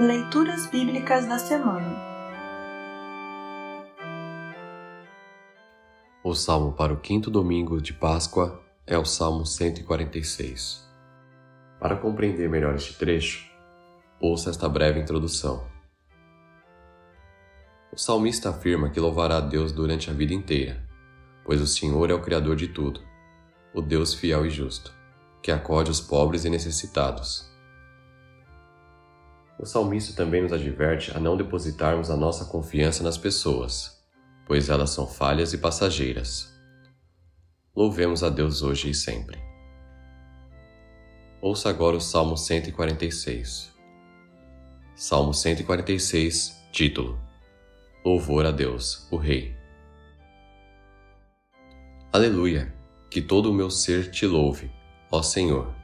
Leituras Bíblicas da Semana O salmo para o quinto domingo de Páscoa é o Salmo 146. Para compreender melhor este trecho, ouça esta breve introdução. O salmista afirma que louvará a Deus durante a vida inteira, pois o Senhor é o Criador de tudo, o Deus fiel e justo, que acode os pobres e necessitados o salmista também nos adverte a não depositarmos a nossa confiança nas pessoas, pois elas são falhas e passageiras. Louvemos a Deus hoje e sempre. Ouça agora o Salmo 146. Salmo 146, título: Louvor a Deus, o Rei. Aleluia! Que todo o meu ser te louve, ó Senhor.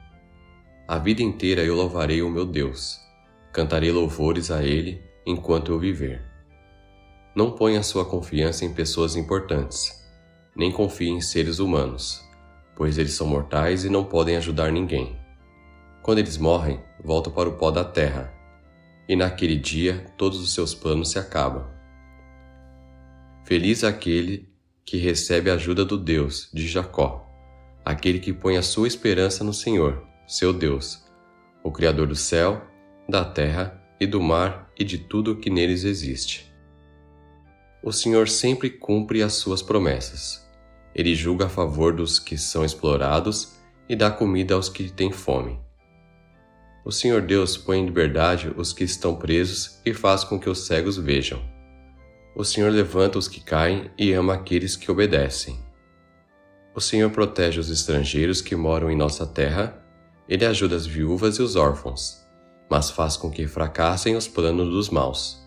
A vida inteira eu louvarei o meu Deus Cantarei louvores a Ele enquanto eu viver. Não ponha sua confiança em pessoas importantes, nem confie em seres humanos, pois eles são mortais e não podem ajudar ninguém. Quando eles morrem, voltam para o pó da terra, e naquele dia todos os seus planos se acabam. Feliz aquele que recebe a ajuda do Deus de Jacó, aquele que põe a sua esperança no Senhor, seu Deus, o Criador do céu da terra e do mar e de tudo o que neles existe. O Senhor sempre cumpre as suas promessas. Ele julga a favor dos que são explorados e dá comida aos que têm fome. O Senhor Deus põe em liberdade os que estão presos e faz com que os cegos vejam. O Senhor levanta os que caem e ama aqueles que obedecem. O Senhor protege os estrangeiros que moram em nossa terra, ele ajuda as viúvas e os órfãos mas faz com que fracassem os planos dos maus.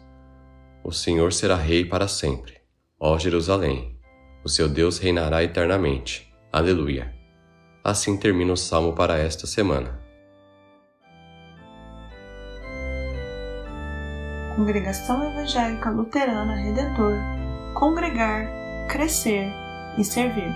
O Senhor será rei para sempre. Ó Jerusalém, o seu Deus reinará eternamente. Aleluia. Assim termina o salmo para esta semana. Congregação Evangélica Luterana Redentor Congregar, Crescer e Servir.